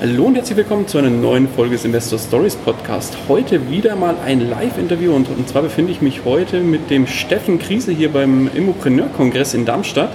Hallo und herzlich willkommen zu einer neuen Folge des Investor Stories Podcast. Heute wieder mal ein Live-Interview und, und zwar befinde ich mich heute mit dem Steffen Kriese hier beim Immopreneur-Kongress in Darmstadt.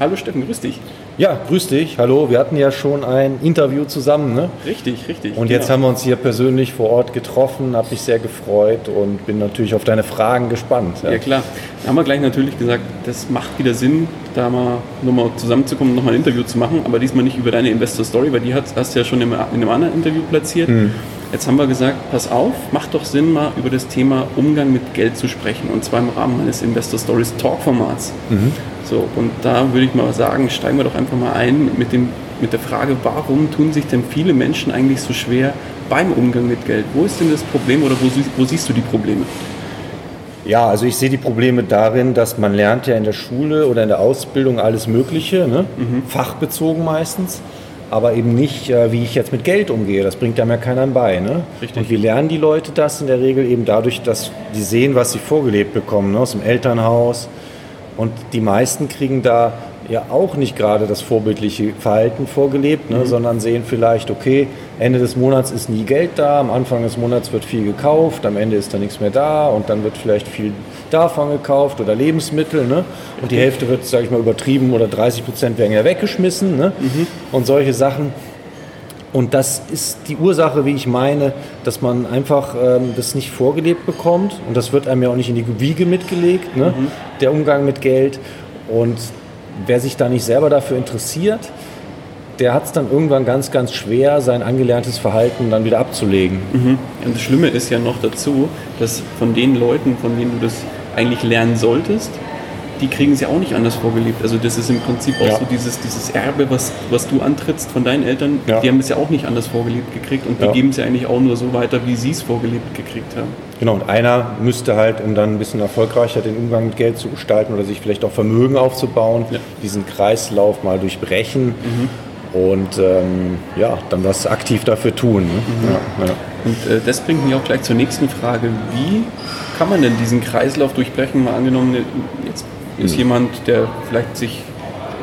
Hallo Steffen, grüß dich. Ja, grüß dich. Hallo. Wir hatten ja schon ein Interview zusammen, ne? Richtig, richtig. Und jetzt genau. haben wir uns hier persönlich vor Ort getroffen, habe mich sehr gefreut und bin natürlich auf deine Fragen gespannt. Ja, ja klar. Da haben wir gleich natürlich gesagt, das macht wieder Sinn, da mal nochmal zusammenzukommen und nochmal ein Interview zu machen, aber diesmal nicht über deine Investor Story, weil die hast du ja schon in einem anderen Interview platziert. Hm. Jetzt haben wir gesagt, pass auf, macht doch Sinn, mal über das Thema Umgang mit Geld zu sprechen und zwar im Rahmen meines Investor Stories Talk Formats. Mhm. So, und da würde ich mal sagen, steigen wir doch einfach mal ein mit, dem, mit der Frage, warum tun sich denn viele Menschen eigentlich so schwer beim Umgang mit Geld? Wo ist denn das Problem oder wo, wo siehst du die Probleme? Ja, also ich sehe die Probleme darin, dass man lernt ja in der Schule oder in der Ausbildung alles Mögliche, ne? mhm. fachbezogen meistens, aber eben nicht, äh, wie ich jetzt mit Geld umgehe. Das bringt einem ja keiner bei. Ne? Richtig. Und wie lernen die Leute das in der Regel eben dadurch, dass die sehen, was sie vorgelebt bekommen, ne? aus dem Elternhaus, und die meisten kriegen da ja auch nicht gerade das vorbildliche Verhalten vorgelebt, ne, mhm. sondern sehen vielleicht, okay, Ende des Monats ist nie Geld da, am Anfang des Monats wird viel gekauft, am Ende ist da nichts mehr da und dann wird vielleicht viel davon gekauft oder Lebensmittel ne, und die Hälfte wird, sage ich mal, übertrieben oder 30 Prozent werden ja weggeschmissen ne, mhm. und solche Sachen. Und das ist die Ursache, wie ich meine, dass man einfach ähm, das nicht vorgelebt bekommt. Und das wird einem ja auch nicht in die Wiege mitgelegt, ne? Mhm. der Umgang mit Geld. Und wer sich da nicht selber dafür interessiert, der hat es dann irgendwann ganz, ganz schwer, sein angelerntes Verhalten dann wieder abzulegen. Mhm. Und das Schlimme ist ja noch dazu, dass von den Leuten, von denen du das eigentlich lernen solltest, die kriegen ja auch nicht anders vorgelebt. Also das ist im Prinzip auch ja. so dieses, dieses Erbe, was, was du antrittst von deinen Eltern, ja. die haben es ja auch nicht anders vorgelebt gekriegt und die ja. geben es ja eigentlich auch nur so weiter, wie sie es vorgelebt gekriegt haben. Genau, und einer müsste halt, um dann ein bisschen erfolgreicher den Umgang mit Geld zu gestalten oder sich vielleicht auch Vermögen aufzubauen, diesen Kreislauf mal durchbrechen. Mhm und ähm, ja, dann was aktiv dafür tun. Ne? Mhm. Und äh, das bringt mich auch gleich zur nächsten Frage. Wie kann man denn diesen Kreislauf durchbrechen? Mal angenommen, jetzt ist jemand, der vielleicht sich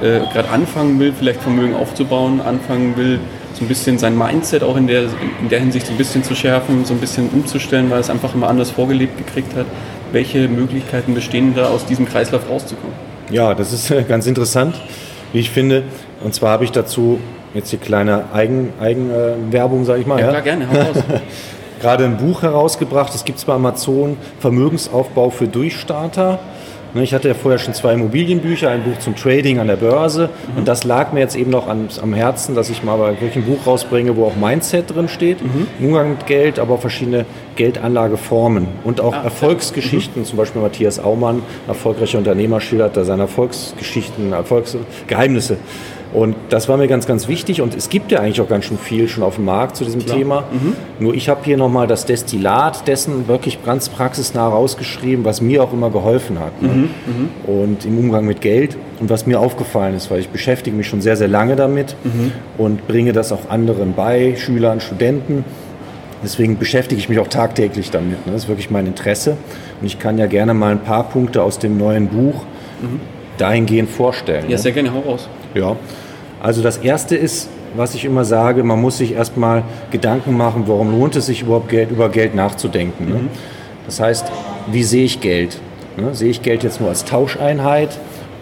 äh, gerade anfangen will, vielleicht Vermögen aufzubauen, anfangen will, so ein bisschen sein Mindset auch in der, in der Hinsicht so ein bisschen zu schärfen, so ein bisschen umzustellen, weil es einfach immer anders vorgelebt gekriegt hat. Welche Möglichkeiten bestehen da, aus diesem Kreislauf rauszukommen? Ja, das ist äh, ganz interessant, wie ich finde. Und zwar habe ich dazu jetzt hier kleine Eigen, Eigenwerbung, sage ich mal. Ja, ja? gerne, hau raus. Gerade ein Buch herausgebracht, das gibt es bei Amazon, Vermögensaufbau für Durchstarter. Ne, ich hatte ja vorher schon zwei Immobilienbücher, ein Buch zum Trading an der Börse mhm. und das lag mir jetzt eben noch am, am Herzen, dass ich mal wirklich ein Buch rausbringe, wo auch Mindset drin steht, mhm. Umgang mit Geld, aber auch verschiedene Geldanlageformen und auch ah, Erfolgsgeschichten, mhm. zum Beispiel Matthias Aumann, erfolgreicher Unternehmer, schildert da seine Erfolgsgeschichten, Erfolgsgeheimnisse. Und das war mir ganz, ganz wichtig. Und es gibt ja eigentlich auch ganz schön viel schon auf dem Markt zu diesem Klar. Thema. Mhm. Nur ich habe hier nochmal das Destillat dessen wirklich ganz praxisnah rausgeschrieben, was mir auch immer geholfen hat. Ne? Mhm. Mhm. Und im Umgang mit Geld. Und was mir aufgefallen ist, weil ich beschäftige mich schon sehr, sehr lange damit mhm. und bringe das auch anderen bei, Schülern, Studenten. Deswegen beschäftige ich mich auch tagtäglich damit. Ne? Das ist wirklich mein Interesse. Und ich kann ja gerne mal ein paar Punkte aus dem neuen Buch mhm. dahingehend vorstellen. Ja, ne? sehr gerne, hau raus. Ja, also das Erste ist, was ich immer sage, man muss sich erstmal Gedanken machen, warum lohnt es sich überhaupt Geld, über Geld nachzudenken. Ne? Mhm. Das heißt, wie sehe ich Geld? Ne? Sehe ich Geld jetzt nur als Tauscheinheit,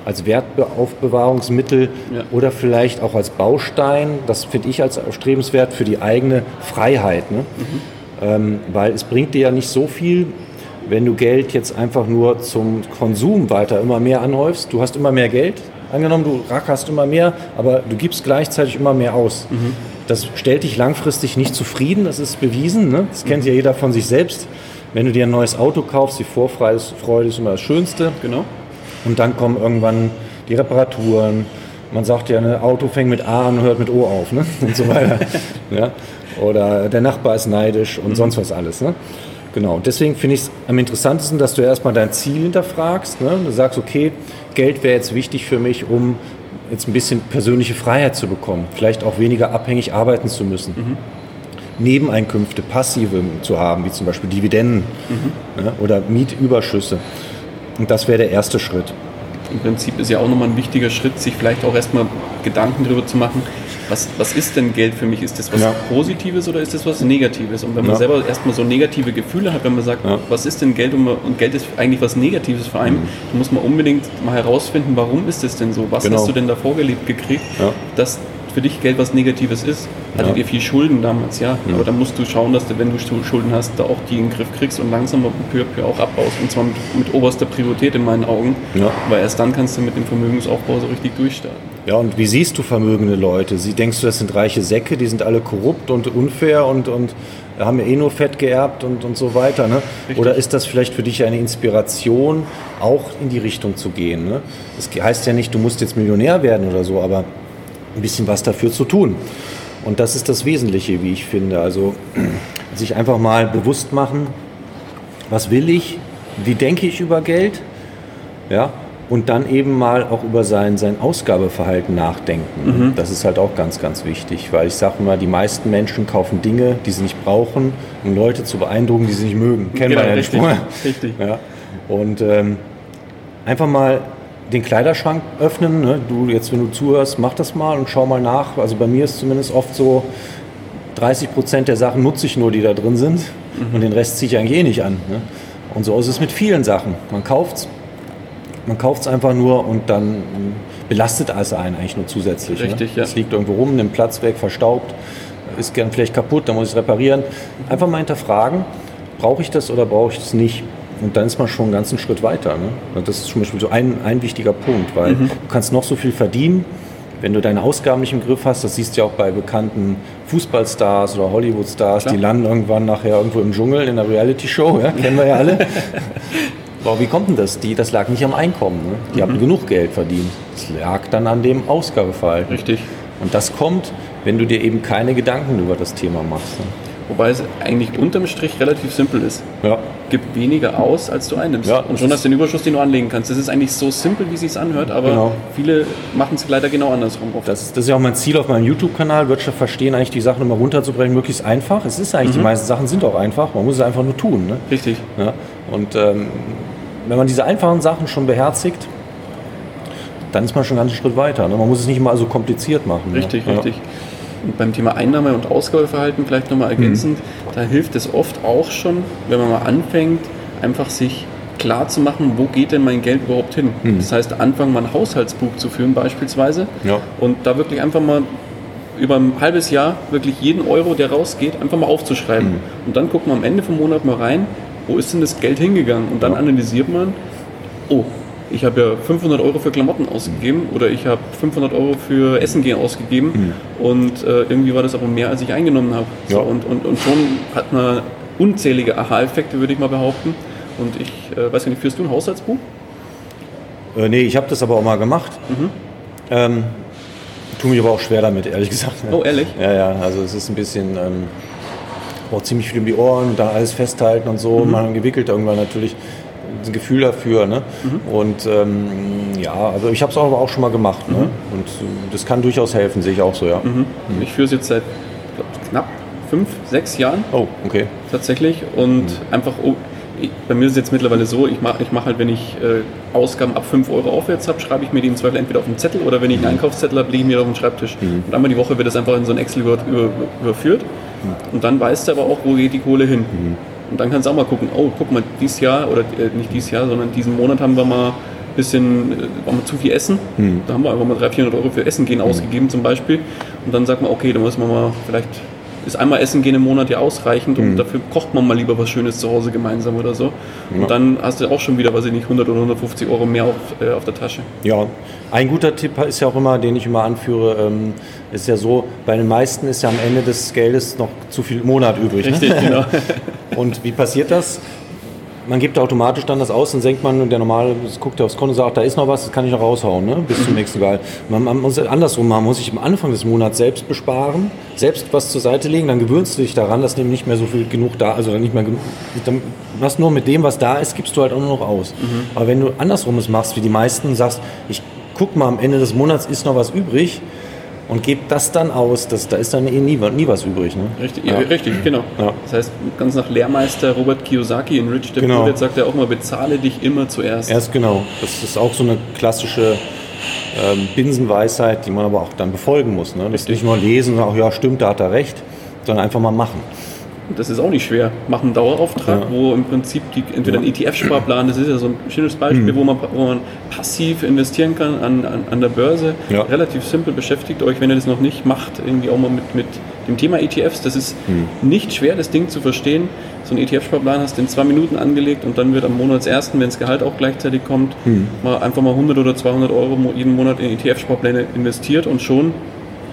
als Wertaufbewahrungsmittel ja. oder vielleicht auch als Baustein? Das finde ich als strebenswert für die eigene Freiheit. Ne? Mhm. Ähm, weil es bringt dir ja nicht so viel, wenn du Geld jetzt einfach nur zum Konsum weiter immer mehr anhäufst. Du hast immer mehr Geld, Angenommen, du rackerst immer mehr, aber du gibst gleichzeitig immer mehr aus. Mhm. Das stellt dich langfristig nicht zufrieden, das ist bewiesen. Ne? Das kennt mhm. ja jeder von sich selbst. Wenn du dir ein neues Auto kaufst, die Vorfreude ist immer das Schönste. Genau. Und dann kommen irgendwann die Reparaturen, Man sagt ja, ein ne, Auto fängt mit A an und hört mit O auf ne? und so weiter. ja? Oder der Nachbar ist neidisch und mhm. sonst was alles. Ne? Genau, deswegen finde ich es am interessantesten, dass du erstmal dein Ziel hinterfragst. Ne? Du sagst, okay, Geld wäre jetzt wichtig für mich, um jetzt ein bisschen persönliche Freiheit zu bekommen, vielleicht auch weniger abhängig arbeiten zu müssen. Mhm. Nebeneinkünfte, passive zu haben, wie zum Beispiel Dividenden mhm. ne? oder Mietüberschüsse. Und das wäre der erste Schritt. Im Prinzip ist ja auch nochmal ein wichtiger Schritt, sich vielleicht auch erstmal Gedanken darüber zu machen, was, was ist denn Geld für mich? Ist das was ja. Positives oder ist das was Negatives? Und wenn man ja. selber erstmal so negative Gefühle hat, wenn man sagt, ja. was ist denn Geld und, und, Geld ist eigentlich was Negatives für einen, mhm. dann muss man unbedingt mal herausfinden, warum ist das denn so? Was genau. hast du denn da vorgelebt gekriegt, dass für dich Geld was Negatives ist. Hattet ihr viel Schulden damals, ja. Aber dann musst du schauen, dass du, wenn du Schulden hast, da auch die in den Griff kriegst und langsam peu à peu auch abbaust. Und zwar mit, mit oberster Priorität in meinen Augen. Weil erst dann kannst du mit dem Vermögensaufbau so richtig durchstarten. Ja, und wie siehst du vermögende Leute? Sie, denkst du, das sind reiche Säcke, die sind alle korrupt und unfair und, und haben ja eh nur Fett geerbt und, und so weiter. Ne? Oder ist das vielleicht für dich eine Inspiration, auch in die Richtung zu gehen? Ne? Das heißt ja nicht, du musst jetzt Millionär werden oder so, aber ein bisschen was dafür zu tun. Und das ist das Wesentliche, wie ich finde. Also sich einfach mal bewusst machen, was will ich, wie denke ich über Geld, ja, und dann eben mal auch über sein, sein Ausgabeverhalten nachdenken. Mhm. Das ist halt auch ganz, ganz wichtig, weil ich sage immer, die meisten Menschen kaufen Dinge, die sie nicht brauchen, um Leute zu beeindrucken, die sie nicht mögen. Kennen genau, wir ja richtig, nicht richtig. Ja. Und ähm, einfach mal den Kleiderschrank öffnen. Ne? Du jetzt, wenn du zuhörst, mach das mal und schau mal nach. Also bei mir ist zumindest oft so, 30 Prozent der Sachen nutze ich nur, die da drin sind. Mhm. Und den Rest ziehe ich eigentlich eh nicht an. Ne? Und so ist es mit vielen Sachen. Man kauft es man kauft's einfach nur und dann belastet es einen eigentlich nur zusätzlich. Ne? Richtig, ne? ja. Es liegt irgendwo rum, nimmt Platz weg, verstaubt, ist gern vielleicht kaputt, dann muss ich es reparieren. Einfach mal hinterfragen, brauche ich das oder brauche ich das nicht? Und dann ist man schon einen ganzen Schritt weiter. Ne? Das ist zum Beispiel so ein, ein wichtiger Punkt, weil mhm. du kannst noch so viel verdienen, wenn du deine Ausgaben nicht im Griff hast, das siehst du ja auch bei bekannten Fußballstars oder Hollywoodstars, die landen irgendwann nachher irgendwo im Dschungel in einer Reality-Show, ja, kennen wir ja alle. Aber wie kommt denn das? Die, das lag nicht am Einkommen. Ne? Die mhm. haben genug Geld verdient. Das lag dann an dem Ausgabeverhalten. Richtig. Und das kommt, wenn du dir eben keine Gedanken über das Thema machst. Ne? Wobei es eigentlich unterm Strich relativ simpel ist. Ja. Gib weniger aus, als du einnimmst. Ja, und schon hast du den Überschuss, den du anlegen kannst. Das ist eigentlich so simpel, wie es sich anhört, aber genau. viele machen es leider genau andersrum. Das, das, ist ja auch mein Ziel auf meinem YouTube-Kanal, Wirtschaft verstehen, eigentlich die Sachen immer runterzubrechen, möglichst einfach. Es ist eigentlich, mhm. die meisten Sachen sind auch einfach, man muss es einfach nur tun. Ne? Richtig. Ja? Und ähm, wenn man diese einfachen Sachen schon beherzigt, dann ist man schon einen ganzen Schritt weiter. Ne? Man muss es nicht mal so kompliziert machen. Richtig, ne? richtig. Und beim Thema Einnahme- und Ausgabeverhalten vielleicht nochmal ergänzend, mhm. da hilft es oft auch schon, wenn man mal anfängt, einfach sich klar zu machen, wo geht denn mein Geld überhaupt hin. Mhm. Das heißt, anfangen mal ein Haushaltsbuch zu führen beispielsweise ja. und da wirklich einfach mal über ein halbes Jahr wirklich jeden Euro, der rausgeht, einfach mal aufzuschreiben. Mhm. Und dann guckt man am Ende vom Monat mal rein, wo ist denn das Geld hingegangen? Und dann ja. analysiert man, oh, ich habe ja 500 Euro für Klamotten ausgegeben oder ich habe 500 Euro für Essen gehen ausgegeben mhm. und äh, irgendwie war das aber mehr, als ich eingenommen habe. Ja. So, und, und, und schon hat man unzählige Aha-Effekte, würde ich mal behaupten. Und ich äh, weiß nicht, führst du ein Haushaltsbuch? Äh, nee, ich habe das aber auch mal gemacht. Mhm. Ähm, tue mich aber auch schwer damit, ehrlich gesagt. Oh, ehrlich? Ja, ja, also es ist ein bisschen... Ähm braucht ziemlich viel um die Ohren und da alles festhalten und so. Mhm. Man gewickelt irgendwann natürlich ein Gefühl dafür. Ne? Mhm. Und ähm, ja, also ich habe es aber auch schon mal gemacht. Ne? Mhm. Und das kann durchaus helfen, sehe ich auch so, ja. Mhm. mhm. Ich führe es jetzt seit glaub, knapp fünf, sechs Jahren. Oh, okay. Tatsächlich. Und mhm. einfach, oh, bei mir ist es jetzt mittlerweile so, ich mache ich mach halt, wenn ich äh, Ausgaben ab 5 Euro aufwärts habe, schreibe ich mir die im Zweifel entweder auf den Zettel oder wenn ich einen mhm. Einkaufszettel habe, lege ich mir auf den Schreibtisch. Und einmal die Woche wird das einfach in so ein Excel über, über, überführt. Und dann weißt du aber auch, wo geht die Kohle hin. Mhm. Und dann kannst du auch mal gucken, oh, guck mal, dieses Jahr, oder äh, nicht dieses Jahr, sondern diesen Monat haben wir mal ein bisschen, äh, waren wir zu viel Essen. Mhm. Da haben wir einfach mal 300, 400 Euro für Essen gehen mhm. ausgegeben zum Beispiel. Und dann sagt man, okay, da müssen wir mal vielleicht ist einmal Essen gehen im Monat ja ausreichend und mhm. dafür kocht man mal lieber was Schönes zu Hause gemeinsam oder so. Und ja. dann hast du auch schon wieder, weiß ich nicht, 100 oder 150 Euro mehr auf, äh, auf der Tasche. Ja, ein guter Tipp ist ja auch immer, den ich immer anführe, ähm, ist ja so, bei den meisten ist ja am Ende des Geldes noch zu viel Monat übrig. Ne? Richtig, ne? genau. und wie passiert das? Man gibt automatisch dann das aus und senkt man, der normale guckt aufs Konto und sagt, da ist noch was, das kann ich noch raushauen, ne? bis zum nächsten Gehalt. Man, man muss andersrum machen, muss ich am Anfang des Monats selbst besparen, selbst was zur Seite legen, dann gewöhnst du dich daran, dass nämlich nicht mehr so viel genug da, also dann nicht mehr genug, dann, was nur mit dem, was da ist, gibst du halt auch nur noch aus. Mhm. Aber wenn du andersrum es machst, wie die meisten, sagst, ich guck mal, am Ende des Monats ist noch was übrig, und gebt das dann aus. Das, da ist dann eh nie, nie was übrig. Ne? Richtig, ja. richtig, genau. Ja. Das heißt, ganz nach Lehrmeister Robert Kiyosaki in Rich Dad genau. Poor sagt er auch mal, bezahle dich immer zuerst. Erst genau. Das ist auch so eine klassische ähm, Binsenweisheit, die man aber auch dann befolgen muss. Ne? Das nicht nur lesen und auch, ja stimmt, da hat er recht, sondern einfach mal machen das ist auch nicht schwer, machen einen Dauerauftrag, ja. wo im Prinzip die, entweder ein ETF-Sparplan, das ist ja so ein schönes Beispiel, mhm. wo, man, wo man passiv investieren kann an, an, an der Börse. Ja. Relativ simpel, beschäftigt euch, wenn ihr das noch nicht macht, irgendwie auch mal mit, mit dem Thema ETFs. Das ist mhm. nicht schwer, das Ding zu verstehen. So ein ETF-Sparplan hast du in zwei Minuten angelegt und dann wird am Monatsersten, wenn das Gehalt auch gleichzeitig kommt, mhm. mal einfach mal 100 oder 200 Euro jeden Monat in ETF-Sparpläne investiert und schon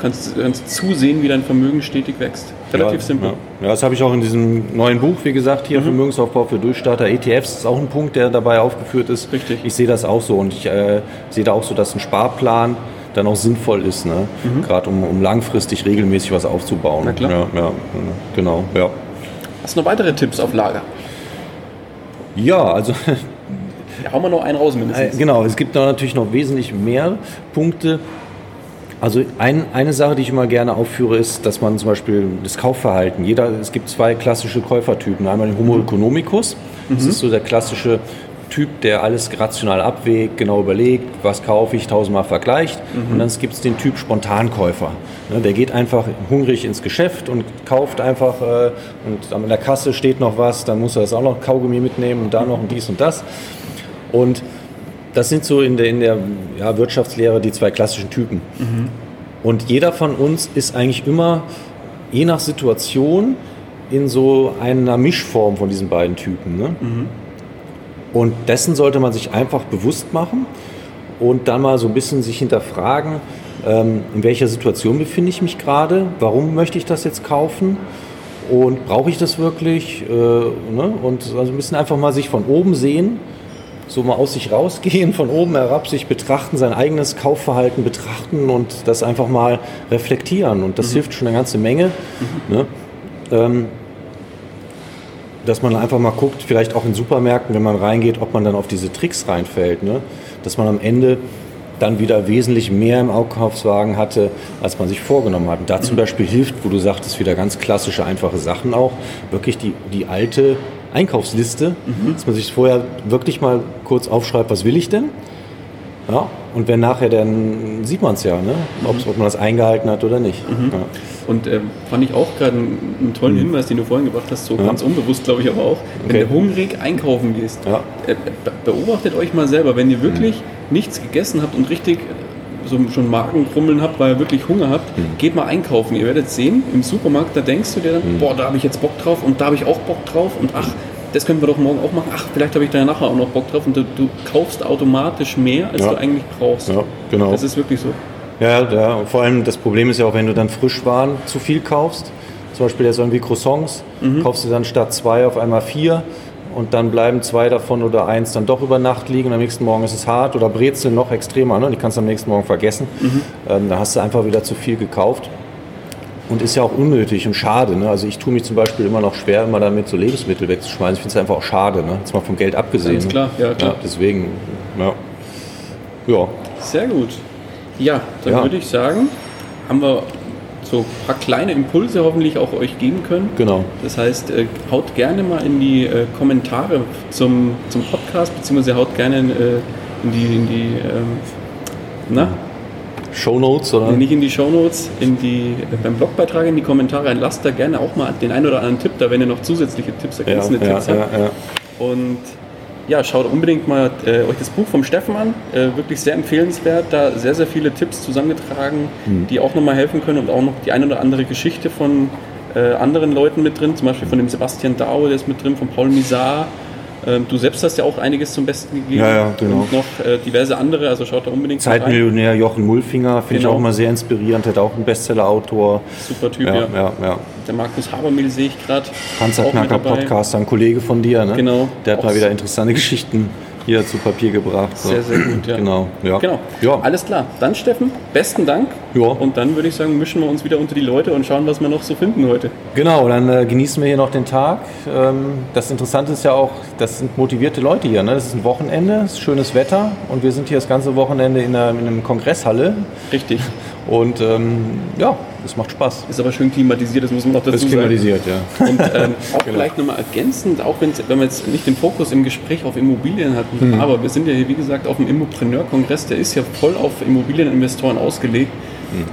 kannst, kannst zusehen, wie dein Vermögen stetig wächst. Relativ ja, simpel. Ja. das habe ich auch in diesem neuen Buch, wie gesagt, hier mhm. Vermögensaufbau für Durchstarter. ETFs ist auch ein Punkt, der dabei aufgeführt ist. Richtig. Ich sehe das auch so und ich äh, sehe da auch so, dass ein Sparplan dann auch sinnvoll ist, ne? Mhm. gerade um, um langfristig regelmäßig was aufzubauen. Na klar. Ja, ja, genau, ja. Hast du noch weitere Tipps auf Lager? Ja, also ja, hauen wir noch einen raus mindestens. Äh, genau, es gibt da natürlich noch wesentlich mehr Punkte. Also ein, eine Sache, die ich immer gerne aufführe, ist, dass man zum Beispiel das Kaufverhalten, jeder, es gibt zwei klassische Käufertypen. Einmal den Homo economicus, das mhm. ist so der klassische Typ, der alles rational abwägt, genau überlegt, was kaufe ich, tausendmal vergleicht. Mhm. Und dann gibt es den Typ Spontankäufer. Ne, der geht einfach hungrig ins Geschäft und kauft einfach äh, und an der Kasse steht noch was, dann muss er das auch noch Kaugummi mitnehmen und da noch und dies und das. Und das sind so in der, in der ja, Wirtschaftslehre die zwei klassischen Typen. Mhm. Und jeder von uns ist eigentlich immer, je nach Situation, in so einer Mischform von diesen beiden Typen. Ne? Mhm. Und dessen sollte man sich einfach bewusst machen und dann mal so ein bisschen sich hinterfragen, ähm, in welcher Situation befinde ich mich gerade, warum möchte ich das jetzt kaufen und brauche ich das wirklich? Äh, ne? Und also ein bisschen einfach mal sich von oben sehen so mal aus sich rausgehen, von oben herab sich betrachten, sein eigenes Kaufverhalten betrachten und das einfach mal reflektieren. Und das mhm. hilft schon eine ganze Menge. Mhm. Ne? Ähm, dass man einfach mal guckt, vielleicht auch in Supermärkten, wenn man reingeht, ob man dann auf diese Tricks reinfällt. Ne? Dass man am Ende dann wieder wesentlich mehr im Einkaufswagen hatte, als man sich vorgenommen hat. Und da zum mhm. Beispiel hilft, wo du sagtest, wieder ganz klassische, einfache Sachen auch, wirklich die, die alte Einkaufsliste, mhm. dass man sich vorher wirklich mal kurz aufschreibt, was will ich denn? Ja, und wenn nachher, dann sieht man es ja, ne? Mhm. ob man das eingehalten hat oder nicht. Mhm. Ja. Und äh, fand ich auch gerade einen, einen, tollen mhm. Hinweis, den du vorhin gebracht hast, so ja. ganz unbewusst, glaube ich, aber auch. Wenn okay. du hungrig einkaufen gehst, ja. äh, beobachtet euch mal selber, wenn ihr wirklich mhm. nichts gegessen habt und richtig so schon Magenkrummeln habt, weil ihr wirklich Hunger habt, mhm. geht mal einkaufen. Ihr werdet sehen, im Supermarkt, da denkst du dir dann, mhm. boah, da habe ich jetzt Bock drauf und da habe ich auch Bock drauf und ach, das können wir doch morgen auch machen. Ach, vielleicht habe ich da nachher auch noch Bock drauf und du, du kaufst automatisch mehr, als ja. du eigentlich brauchst. Ja, genau. Das ist wirklich so. Ja, ja, und vor allem das Problem ist ja auch, wenn du dann Frischwaren zu viel kaufst, zum Beispiel jetzt irgendwie Croissants, mhm. kaufst du dann statt zwei auf einmal vier und dann bleiben zwei davon oder eins dann doch über Nacht liegen und am nächsten Morgen ist es hart oder Brezeln noch extremer, ne? die kannst du am nächsten Morgen vergessen. Mhm. Ähm, da hast du einfach wieder zu viel gekauft und ist ja auch unnötig und schade. Ne? Also ich tue mich zum Beispiel immer noch schwer, immer damit so Lebensmittel wegzuschmeißen. Ich finde es einfach auch schade, ne? jetzt mal vom Geld abgesehen. Ganz ne? klar, ja klar. Ja, deswegen, ja. ja. Sehr gut. Ja, dann ja. würde ich sagen, haben wir so ein paar kleine Impulse hoffentlich auch euch geben können. Genau. Das heißt, äh, haut gerne mal in die äh, Kommentare zum, zum Podcast, beziehungsweise haut gerne in, äh, in die, in die ähm, na? Shownotes oder? Nicht in die Shownotes, in die, beim Blogbeitrag in die Kommentare. Lasst da gerne auch mal den einen oder anderen Tipp da, wenn ihr noch zusätzliche Tipps, ergänzende ja, Tipps ja, habt. Ja, Und ja, schaut unbedingt mal äh, euch das Buch vom Steffen an. Äh, wirklich sehr empfehlenswert. Da sehr, sehr viele Tipps zusammengetragen, mhm. die auch nochmal helfen können und auch noch die eine oder andere Geschichte von äh, anderen Leuten mit drin. Zum Beispiel von dem Sebastian Daue, der ist mit drin, von Paul Misar. Ähm, du selbst hast ja auch einiges zum Besten gegeben. Ja, ja, genau. Und noch äh, diverse andere, also schaut da unbedingt mal rein. Zeitmillionär Jochen Mulfinger finde Genau. ich auch immer sehr inspirierend, hat auch einen Bestseller-Autor. Super Typ, Ja, ja. ja. Der Markus Habermehl sehe ich gerade. Panzerknacker Podcast, ein Kollege von dir, ne? Genau. Der hat Auch mal wieder interessante Geschichten hier zu Papier gebracht. So. Sehr, sehr gut, ja. Genau, ja. Genau. Ja. Alles klar. Dann Steffen, besten Dank. Ja. Und dann würde ich sagen, mischen wir uns wieder unter die Leute und schauen, was wir noch so finden heute. Genau, dann äh, genießen wir hier noch den Tag. Ähm, das Interessante ist ja auch, das sind motivierte Leute hier. Ne? Das ist ein Wochenende, es ist schönes Wetter und wir sind hier das ganze Wochenende in einer, in einer Kongresshalle. Richtig. Und ähm, ja, es macht Spaß. Ist aber schön klimatisiert, das muss man noch dazu Das ist sagen. klimatisiert, ja. Und ähm, auch vielleicht nochmal ergänzend, auch wenn wir jetzt nicht den Fokus im Gespräch auf Immobilien hatten, aber wir sind ja hier, wie gesagt, auf dem Immopreneur-Kongress, der ist ja voll auf Immobilieninvestoren ausgelegt.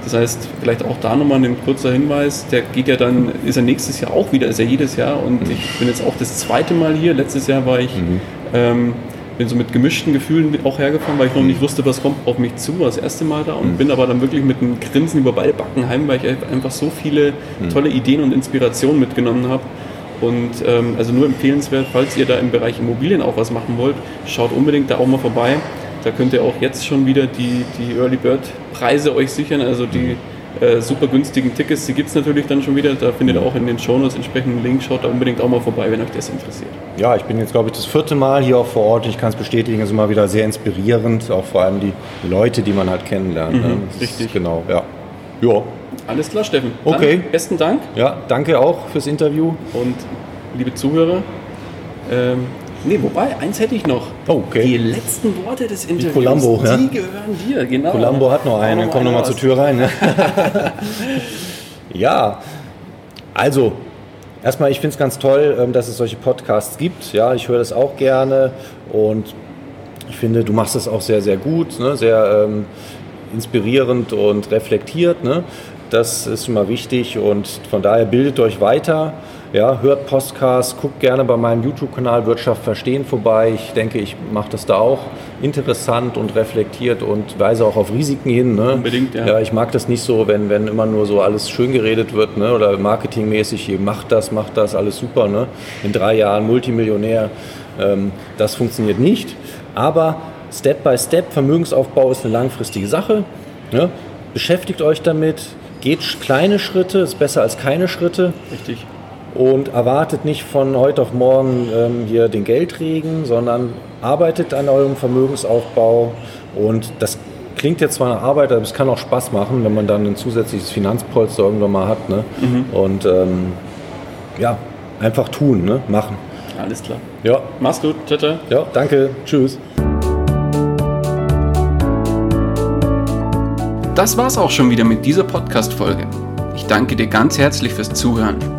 Das heißt, vielleicht auch da nochmal ein kurzer Hinweis, der geht ja dann, ist ja nächstes Jahr auch wieder, ist ja jedes Jahr und ich bin jetzt auch das zweite Mal hier. Letztes Jahr war ich, ähm, bin so mit gemischten Gefühlen auch hergefahren, weil ich noch nicht wusste, was kommt auf mich zu, war das erste Mal da. Und bin aber dann wirklich mit einem Grinsen über beide Backen heim, weil ich einfach so viele tolle Ideen und Inspirationen mitgenommen habe. Und ähm, also nur empfehlenswert, falls ihr da im Bereich Immobilien auch was machen wollt, schaut unbedingt da auch mal vorbei. Da könnt ihr auch jetzt schon wieder die, die Early Bird Preise euch sichern, also die äh, super günstigen Tickets, die gibt es natürlich dann schon wieder. Da findet ihr auch in den Shownotes entsprechenden Link. Schaut da unbedingt auch mal vorbei, wenn euch das interessiert. Ja, ich bin jetzt, glaube ich, das vierte Mal hier auch vor Ort. Ich kann es bestätigen, es ist immer wieder sehr inspirierend, auch vor allem die Leute, die man halt kennenlernt. ne? Das ist- richtig. Genau, ja. Ja, Alles klar, Steffen. Dann Okay. besten Dank ja, danke auch fürs Interview. und liebe Zuhörer. Ähm, nee, wobei, eins hätte ich noch. Oh, okay. Die letzten Worte des Interviews, Columbo, die ja? gehören dir, genau. Columbo hat noch einen, dann komm noch mal zur. Tür rein. Ne? ja, also erstmal, ich finde es ganz toll, ähm, dass es solche Podcasts gibt. Ja, ich höre das auch gerne und ich finde, du machst das auch sehr, sehr gut, ne? sehr ähm, inspirierend und reflektiert. Ne? Das ist immer wichtig und von daher bildet euch weiter. Ja, hört Podcasts, guckt gerne bei meinem YouTube-Kanal Wirtschaft verstehen vorbei. Ich denke, ich mache das da auch interessant und reflektiert und weise auch auf Risiken hin. Ne? Unbedingt, ja. ja. Ich mag das nicht so, wenn, wenn immer nur so alles schön geredet wird ne? oder marketingmäßig, hier, macht das, macht das, alles super. Ne? In drei Jahren Multimillionär. Ähm, das funktioniert nicht. Aber Step by Step, Vermögensaufbau ist eine langfristige Sache. Ne? Beschäftigt euch damit, geht kleine Schritte, ist besser als keine Schritte Richtig. Und erwartet nicht von heute auf morgen ähm, hier den Geldregen, sondern arbeitet an eurem Vermögensaufbau und das klingt jetzt zwar nach Arbeit, aber es kann auch Spaß machen, wenn man dann ein zusätzliches Finanzpolster irgendwann mal hat. Ne? Und ähm, ja, einfach tun, ne? machen. Alles klar. Ja, Mach's gut. Ciao, ciao. ja, danke, tschüss. Das war's auch schon wieder mit dieser Podcast-Folge. Ich danke dir ganz herzlich fürs Zuhören.